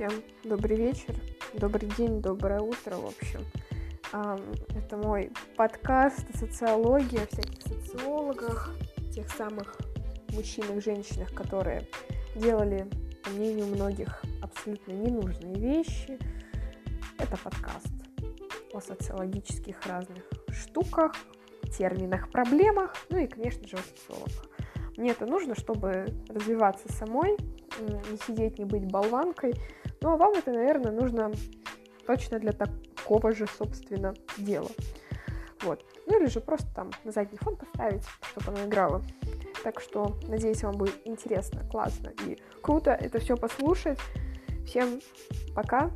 Всем добрый вечер, добрый день, доброе утро, в общем. Это мой подкаст о социологии, о всяких социологах, тех самых мужчинах, женщинах, которые делали, по мнению многих, абсолютно ненужные вещи. Это подкаст о социологических разных штуках, терминах, проблемах, ну и, конечно же, о социологах. Мне это нужно, чтобы развиваться самой, не сидеть, не быть болванкой. Ну, а вам это, наверное, нужно точно для такого же, собственно, дела. Вот. Ну или же просто там на задний фон поставить, чтобы оно играло. Так что, надеюсь, вам будет интересно, классно и круто это все послушать. Всем пока,